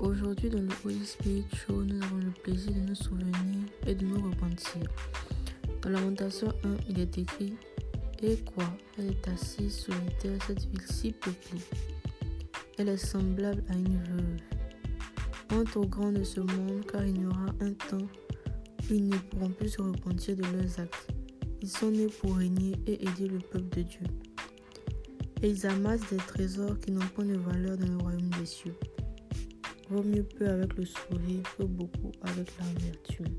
Aujourd'hui, dans le Holy Spirit nous avons le plaisir de nous souvenir et de nous repentir. Dans Lamentation 1, il est écrit Et quoi? Elle est assise solitaire, cette ville si peuplée. Elle est semblable à une veuve. Entre aux grands de ce monde, car il y aura un temps où ils ne pourront plus se repentir de leurs actes. Ils sont nés pour régner et aider le peuple de Dieu. Et ils amassent des trésors qui n'ont point de valeur dans le royaume des cieux. Vaut mieux peu avec le sourire que beaucoup avec l'amertume.